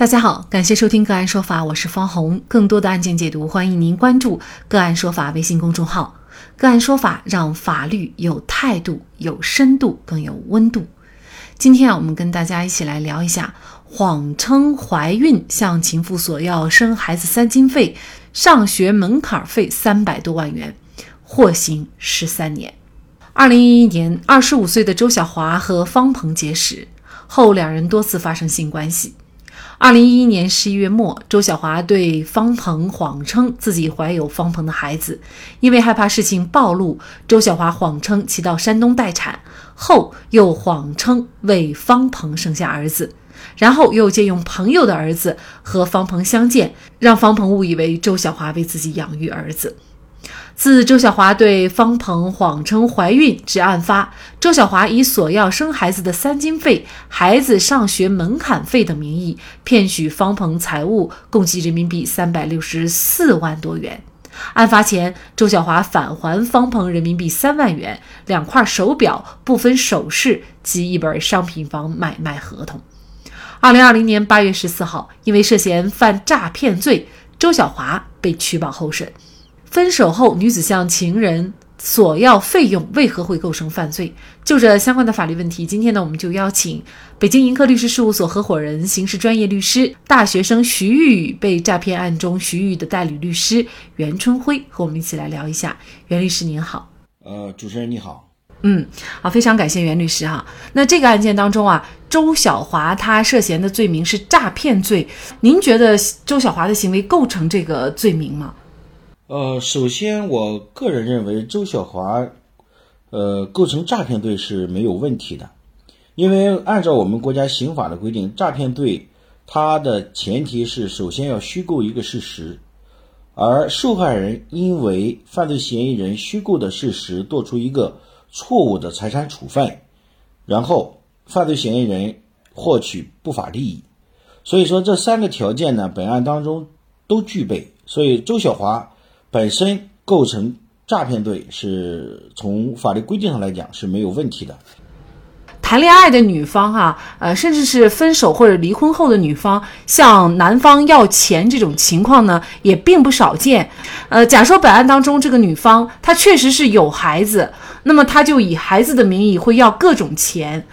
大家好，感谢收听个案说法，我是方红。更多的案件解读，欢迎您关注个案说法微信公众号。个案说法让法律有态度、有深度、更有温度。今天啊，我们跟大家一起来聊一下，谎称怀孕向情妇索要生孩子三金费、上学门槛费三百多万元，获刑十三年。二零一一年，二十五岁的周小华和方鹏结识后，两人多次发生性关系。二零一一年十一月末，周小华对方鹏谎称自己怀有方鹏的孩子，因为害怕事情暴露，周小华谎称其到山东待产，后又谎称为方鹏生下儿子，然后又借用朋友的儿子和方鹏相见，让方鹏误以为周小华为自己养育儿子。自周小华对方鹏谎称怀孕至案发，周小华以索要生孩子的三金费、孩子上学门槛费等名义骗取方鹏财物，共计人民币三百六十四万多元。案发前，周小华返还方鹏人民币三万元、两块手表、部分首饰及一本商品房买卖合同。二零二零年八月十四号，因为涉嫌犯诈骗罪，周小华被取保候审。分手后，女子向情人索要费用，为何会构成犯罪？就这相关的法律问题，今天呢，我们就邀请北京盈科律师事务所合伙人、刑事专业律师、大学生徐玉被诈骗案中徐玉的代理律师袁春辉和我们一起来聊一下。袁律师您好，呃，主持人你好，嗯，好，非常感谢袁律师哈。那这个案件当中啊，周小华他涉嫌的罪名是诈骗罪，您觉得周小华的行为构成这个罪名吗？呃，首先，我个人认为周小华，呃，构成诈骗罪是没有问题的，因为按照我们国家刑法的规定，诈骗罪它的前提是首先要虚构一个事实，而受害人因为犯罪嫌疑人虚构的事实做出一个错误的财产处分，然后犯罪嫌疑人获取不法利益，所以说这三个条件呢，本案当中都具备，所以周小华。本身构成诈骗罪，是从法律规定上来讲是没有问题的。谈恋爱的女方哈，呃，甚至是分手或者离婚后的女方向男方要钱这种情况呢，也并不少见。呃，假说本案当中这个女方她确实是有孩子，那么她就以孩子的名义会要各种钱。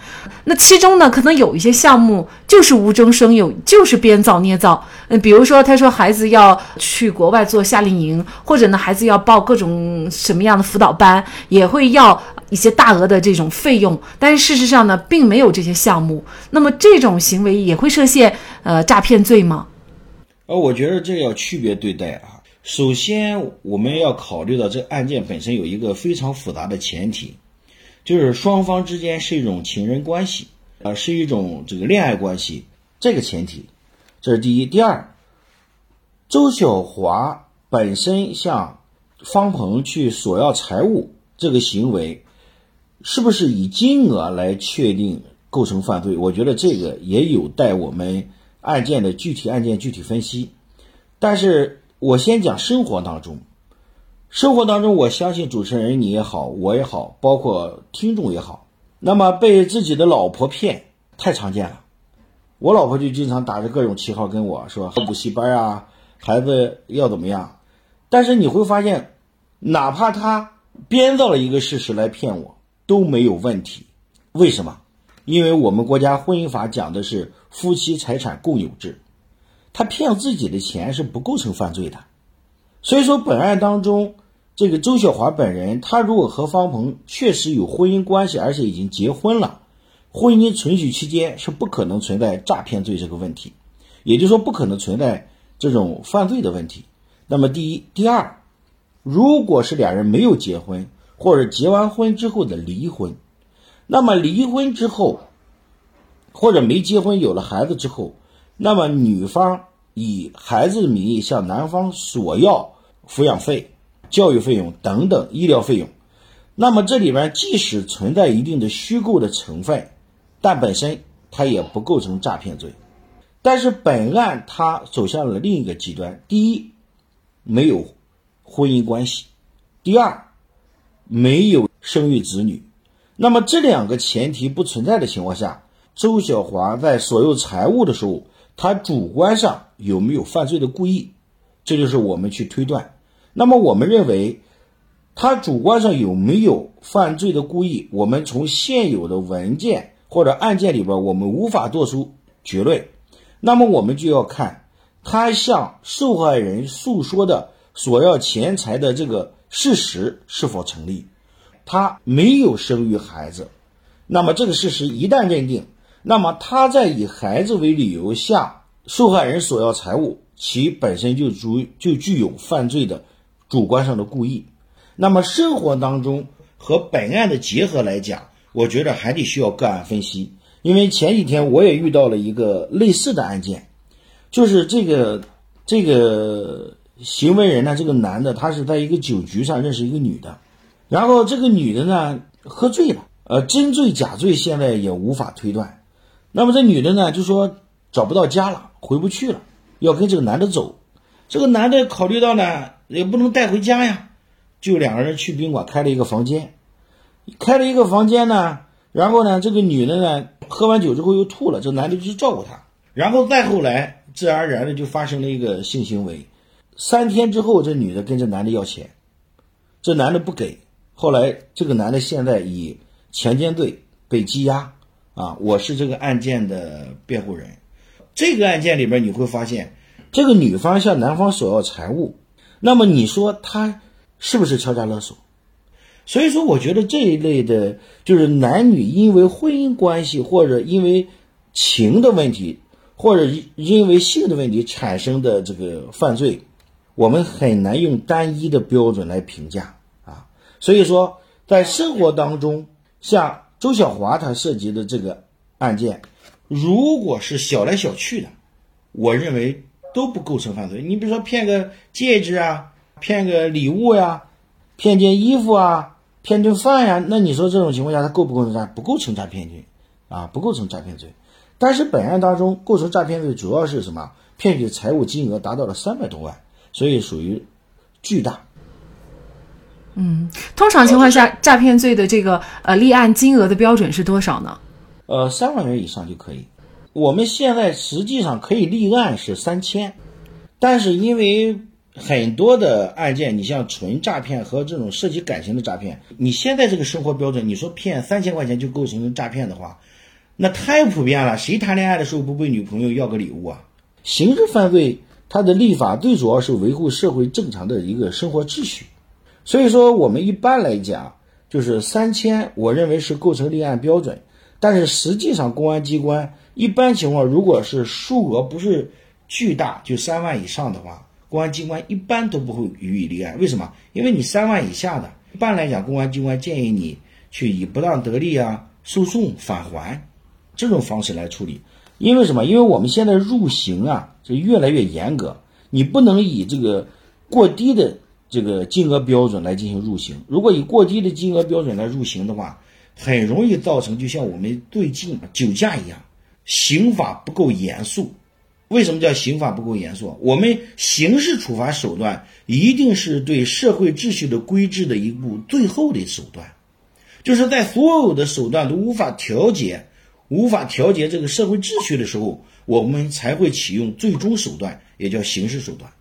那其中呢，可能有一些项目就是无中生有，就是编造捏造。嗯，比如说，他说孩子要去国外做夏令营，或者呢，孩子要报各种什么样的辅导班，也会要一些大额的这种费用。但是事实上呢，并没有这些项目。那么这种行为也会涉嫌呃诈骗罪吗？呃，我觉得这要区别对待啊。首先，我们要考虑到这案件本身有一个非常复杂的前提。就是双方之间是一种情人关系，啊，是一种这个恋爱关系，这个前提，这是第一。第二，周小华本身向方鹏去索要财物这个行为，是不是以金额来确定构成犯罪？我觉得这个也有待我们案件的具体案件具体分析。但是我先讲生活当中。生活当中，我相信主持人你也好，我也好，包括听众也好，那么被自己的老婆骗太常见了。我老婆就经常打着各种旗号跟我说补习班啊，孩子要怎么样。但是你会发现，哪怕他编造了一个事实来骗我都没有问题。为什么？因为我们国家婚姻法讲的是夫妻财产共有制，他骗自己的钱是不构成犯罪的。所以说，本案当中，这个周小华本人，他如果和方鹏确实有婚姻关系，而且已经结婚了，婚姻存续期间是不可能存在诈骗罪这个问题，也就是说，不可能存在这种犯罪的问题。那么，第一、第二，如果是两人没有结婚，或者结完婚之后的离婚，那么离婚之后，或者没结婚有了孩子之后，那么女方。以孩子的名义向男方索要抚养费、教育费用等等医疗费用，那么这里边即使存在一定的虚构的成分，但本身它也不构成诈骗罪。但是本案它走向了另一个极端：第一，没有婚姻关系；第二，没有生育子女。那么这两个前提不存在的情况下，周小华在所有财物的时候。他主观上有没有犯罪的故意，这就是我们去推断。那么我们认为，他主观上有没有犯罪的故意，我们从现有的文件或者案件里边，我们无法做出结论。那么我们就要看他向受害人诉说的索要钱财的这个事实是否成立。他没有生育孩子，那么这个事实一旦认定，那么他在以孩子为理由向受害人索要财物，其本身就足就具有犯罪的主观上的故意。那么生活当中和本案的结合来讲，我觉得还得需要个案分析。因为前几天我也遇到了一个类似的案件，就是这个这个行为人呢，这个男的他是在一个酒局上认识一个女的。然后这个女的呢喝醉了，呃，真醉假醉现在也无法推断。那么这女的呢就说找不到家了，回不去了，要跟这个男的走。这个男的考虑到呢也不能带回家呀，就两个人去宾馆开了一个房间，开了一个房间呢，然后呢这个女的呢喝完酒之后又吐了，这男的就去照顾她。然后再后来自然而然的就发生了一个性行为。三天之后，这女的跟这男的要钱，这男的不给。后来，这个男的现在以强奸罪被羁押，啊，我是这个案件的辩护人。这个案件里边你会发现，这个女方向男方索要财物，那么你说他是不是敲诈勒索？所以说，我觉得这一类的，就是男女因为婚姻关系或者因为情的问题，或者因为性的问题产生的这个犯罪，我们很难用单一的标准来评价啊。所以说，在生活当中，像周小华他涉及的这个案件，如果是小来小去的，我认为都不构成犯罪。你比如说骗个戒指啊，骗个礼物呀，骗件衣服啊，骗顿饭呀，那你说这种情况下他构不构成诈？不构成诈骗罪啊，不构成诈骗罪。但是本案当中构成诈骗罪，主要是什么？骗取财物金额达到了三百多万，所以属于巨大。嗯，通常情况下，诈骗罪的这个呃立案金额的标准是多少呢？呃，三万元以上就可以。我们现在实际上可以立案是三千，但是因为很多的案件，你像纯诈骗和这种涉及感情的诈骗，你现在这个生活标准，你说骗三千块钱就构成诈骗的话，那太普遍了。谁谈恋爱的时候不被女朋友要个礼物啊？刑事犯罪它的立法最主要是维护社会正常的一个生活秩序。所以说，我们一般来讲就是三千，我认为是构成立案标准。但是实际上，公安机关一般情况，如果是数额不是巨大，就三万以上的话，公安机关一般都不会予以立案。为什么？因为你三万以下的，一般来讲，公安机关建议你去以不当得利啊、诉讼返还这种方式来处理。因为什么？因为我们现在入刑啊，就越来越严格，你不能以这个过低的。这个金额标准来进行入刑，如果以过低的金额标准来入刑的话，很容易造成就像我们最近酒驾一样，刑法不够严肃。为什么叫刑法不够严肃？我们刑事处罚手段一定是对社会秩序的规制的一步最后的手段，就是在所有的手段都无法调节、无法调节这个社会秩序的时候，我们才会启用最终手段，也叫刑事手段。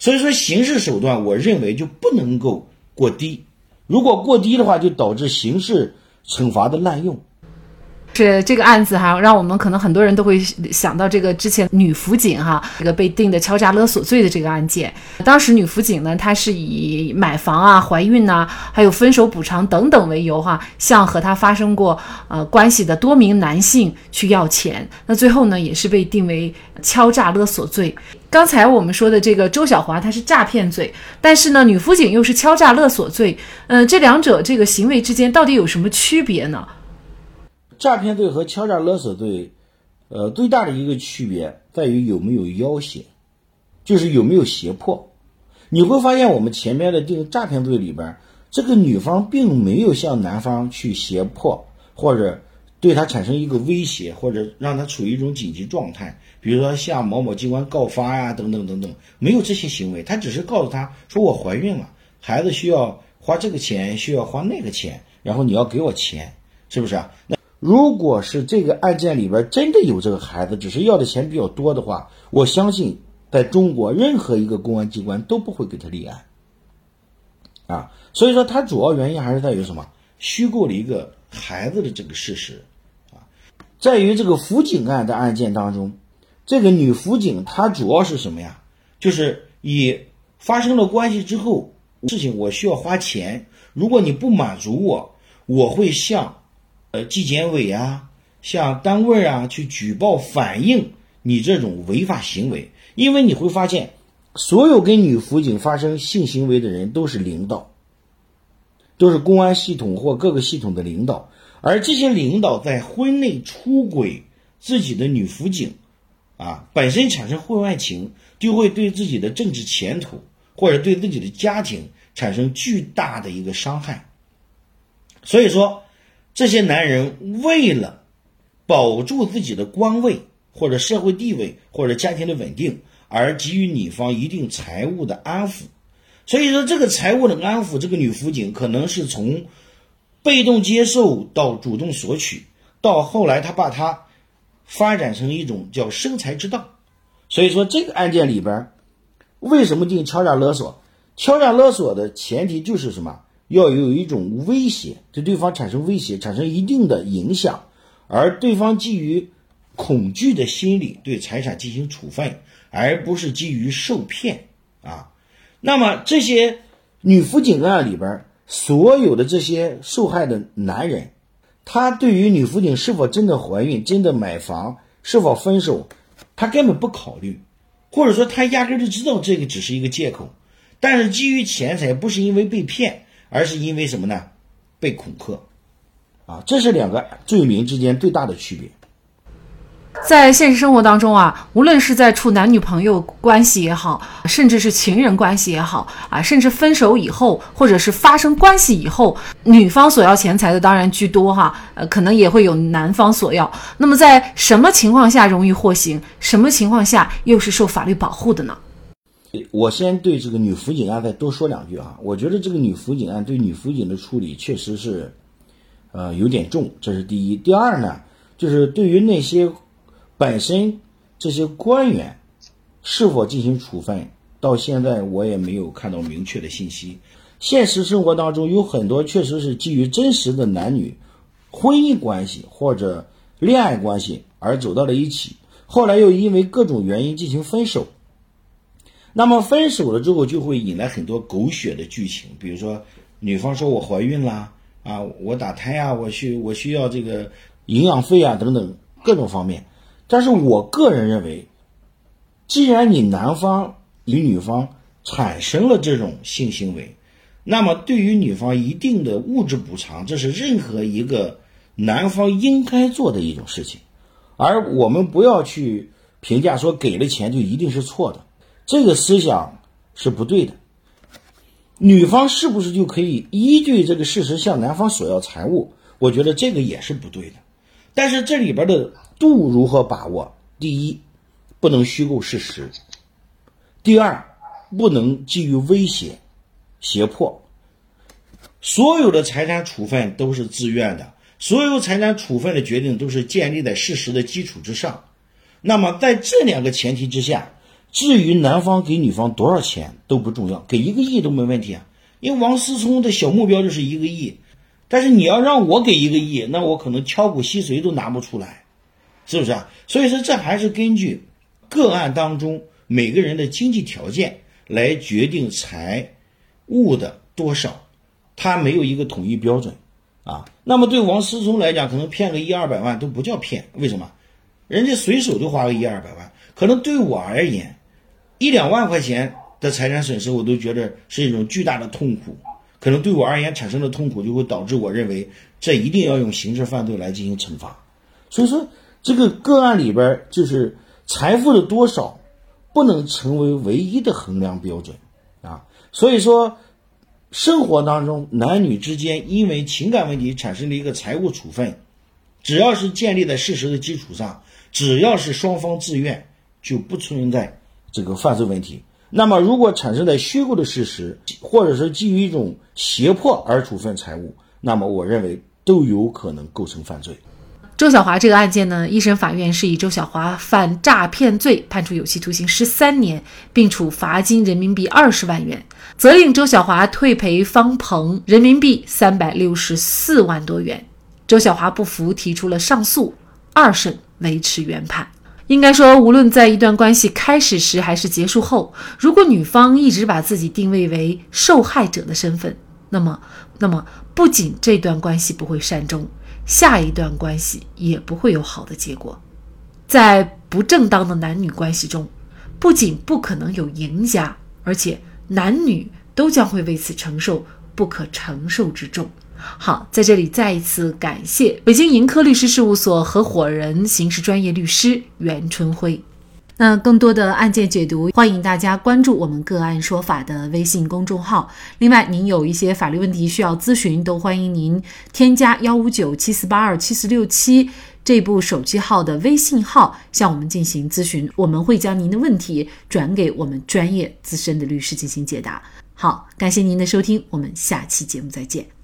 所以说，刑事手段，我认为就不能够过低。如果过低的话，就导致刑事惩罚的滥用。是这个案子哈，让我们可能很多人都会想到这个之前女辅警哈，这个被定的敲诈勒索罪的这个案件。当时女辅警呢，她是以买房啊、怀孕呐，还有分手补偿等等为由哈，向和她发生过呃关系的多名男性去要钱。那最后呢，也是被定为敲诈勒索罪。刚才我们说的这个周小华，他是诈骗罪，但是呢，女辅警又是敲诈勒索罪。嗯，这两者这个行为之间到底有什么区别呢？诈骗罪和敲诈勒索罪，呃，最大的一个区别在于有没有要挟，就是有没有胁迫。你会发现，我们前面的这个诈骗罪里边，这个女方并没有向男方去胁迫，或者对他产生一个威胁，或者让他处于一种紧急状态，比如说向某某机关告发呀，等等等等，没有这些行为。他只是告诉他说：“我怀孕了，孩子需要花这个钱，需要花那个钱，然后你要给我钱，是不是啊？”那如果是这个案件里边真的有这个孩子，只是要的钱比较多的话，我相信在中国任何一个公安机关都不会给他立案。啊，所以说他主要原因还是在于什么？虚构了一个孩子的这个事实。啊，在于这个辅警案的案件当中，这个女辅警她主要是什么呀？就是以发生了关系之后，事情我需要花钱，如果你不满足我，我会向呃纪检委啊，向单位啊去举报反映你这种违法行为，因为你会发现。所有跟女辅警发生性行为的人都是领导，都是公安系统或各个系统的领导，而这些领导在婚内出轨自己的女辅警，啊，本身产生婚外情，就会对自己的政治前途或者对自己的家庭产生巨大的一个伤害。所以说，这些男人为了保住自己的官位或者社会地位或者家庭的稳定。而给予女方一定财务的安抚，所以说这个财务的安抚，这个女辅警可能是从被动接受到主动索取，到后来他把它发展成一种叫生财之道。所以说这个案件里边，为什么定敲诈勒索？敲诈勒索的前提就是什么？要有一种威胁，对对方产生威胁，产生一定的影响，而对方基于恐惧的心理对财产进行处分。而不是基于受骗啊，那么这些女辅警案里边所有的这些受害的男人，他对于女辅警是否真的怀孕、真的买房、是否分手，他根本不考虑，或者说他压根就知道这个只是一个借口，但是基于钱财，不是因为被骗，而是因为什么呢？被恐吓啊，这是两个罪名之间最大的区别。在现实生活当中啊，无论是在处男女朋友关系也好，甚至是情人关系也好啊，甚至分手以后，或者是发生关系以后，女方索要钱财的当然居多哈，呃，可能也会有男方索要。那么在什么情况下容易获刑？什么情况下又是受法律保护的呢？我先对这个女辅警案再多说两句啊。我觉得这个女辅警案对女辅警的处理确实是，呃，有点重，这是第一。第二呢，就是对于那些。本身这些官员是否进行处分，到现在我也没有看到明确的信息。现实生活当中有很多确实是基于真实的男女婚姻关系或者恋爱关系而走到了一起，后来又因为各种原因进行分手。那么分手了之后，就会引来很多狗血的剧情，比如说女方说我怀孕啦，啊，我打胎啊，我需我需要这个营养费啊等等各种方面。但是我个人认为，既然你男方与女方产生了这种性行为，那么对于女方一定的物质补偿，这是任何一个男方应该做的一种事情。而我们不要去评价说给了钱就一定是错的，这个思想是不对的。女方是不是就可以依据这个事实向男方索要财物？我觉得这个也是不对的。但是这里边的。度如何把握？第一，不能虚构事实；第二，不能基于威胁、胁迫。所有的财产处分都是自愿的，所有财产处分的决定都是建立在事实的基础之上。那么，在这两个前提之下，至于男方给女方多少钱都不重要，给一个亿都没问题啊。因为王思聪的小目标就是一个亿，但是你要让我给一个亿，那我可能敲骨吸髓都拿不出来。是不是啊？所以说，这还是根据个案当中每个人的经济条件来决定财物的多少，他没有一个统一标准啊。那么对王思聪来讲，可能骗个一二百万都不叫骗，为什么？人家随手就花个一二百万，可能对我而言，一两万块钱的财产损失，我都觉得是一种巨大的痛苦。可能对我而言产生的痛苦，就会导致我认为这一定要用刑事犯罪来进行惩罚。所以说。这个个案里边，就是财富的多少不能成为唯一的衡量标准啊。所以说，生活当中男女之间因为情感问题产生了一个财务处分，只要是建立在事实的基础上，只要是双方自愿，就不存在这个犯罪问题。那么，如果产生在虚构的事实，或者是基于一种胁迫而处分财物，那么我认为都有可能构成犯罪。周小华这个案件呢，一审法院是以周小华犯诈骗罪判处有期徒刑十三年，并处罚金人民币二十万元，责令周小华退赔方鹏人民币三百六十四万多元。周小华不服，提出了上诉，二审维持原判。应该说，无论在一段关系开始时还是结束后，如果女方一直把自己定位为受害者的身份，那么，那么不仅这段关系不会善终。下一段关系也不会有好的结果，在不正当的男女关系中，不仅不可能有赢家，而且男女都将会为此承受不可承受之重。好，在这里再一次感谢北京盈科律师事务所合伙人、刑事专业律师袁春辉。那更多的案件解读，欢迎大家关注我们“个案说法”的微信公众号。另外，您有一些法律问题需要咨询，都欢迎您添加幺五九七四八二七四六七这部手机号的微信号向我们进行咨询，我们会将您的问题转给我们专业资深的律师进行解答。好，感谢您的收听，我们下期节目再见。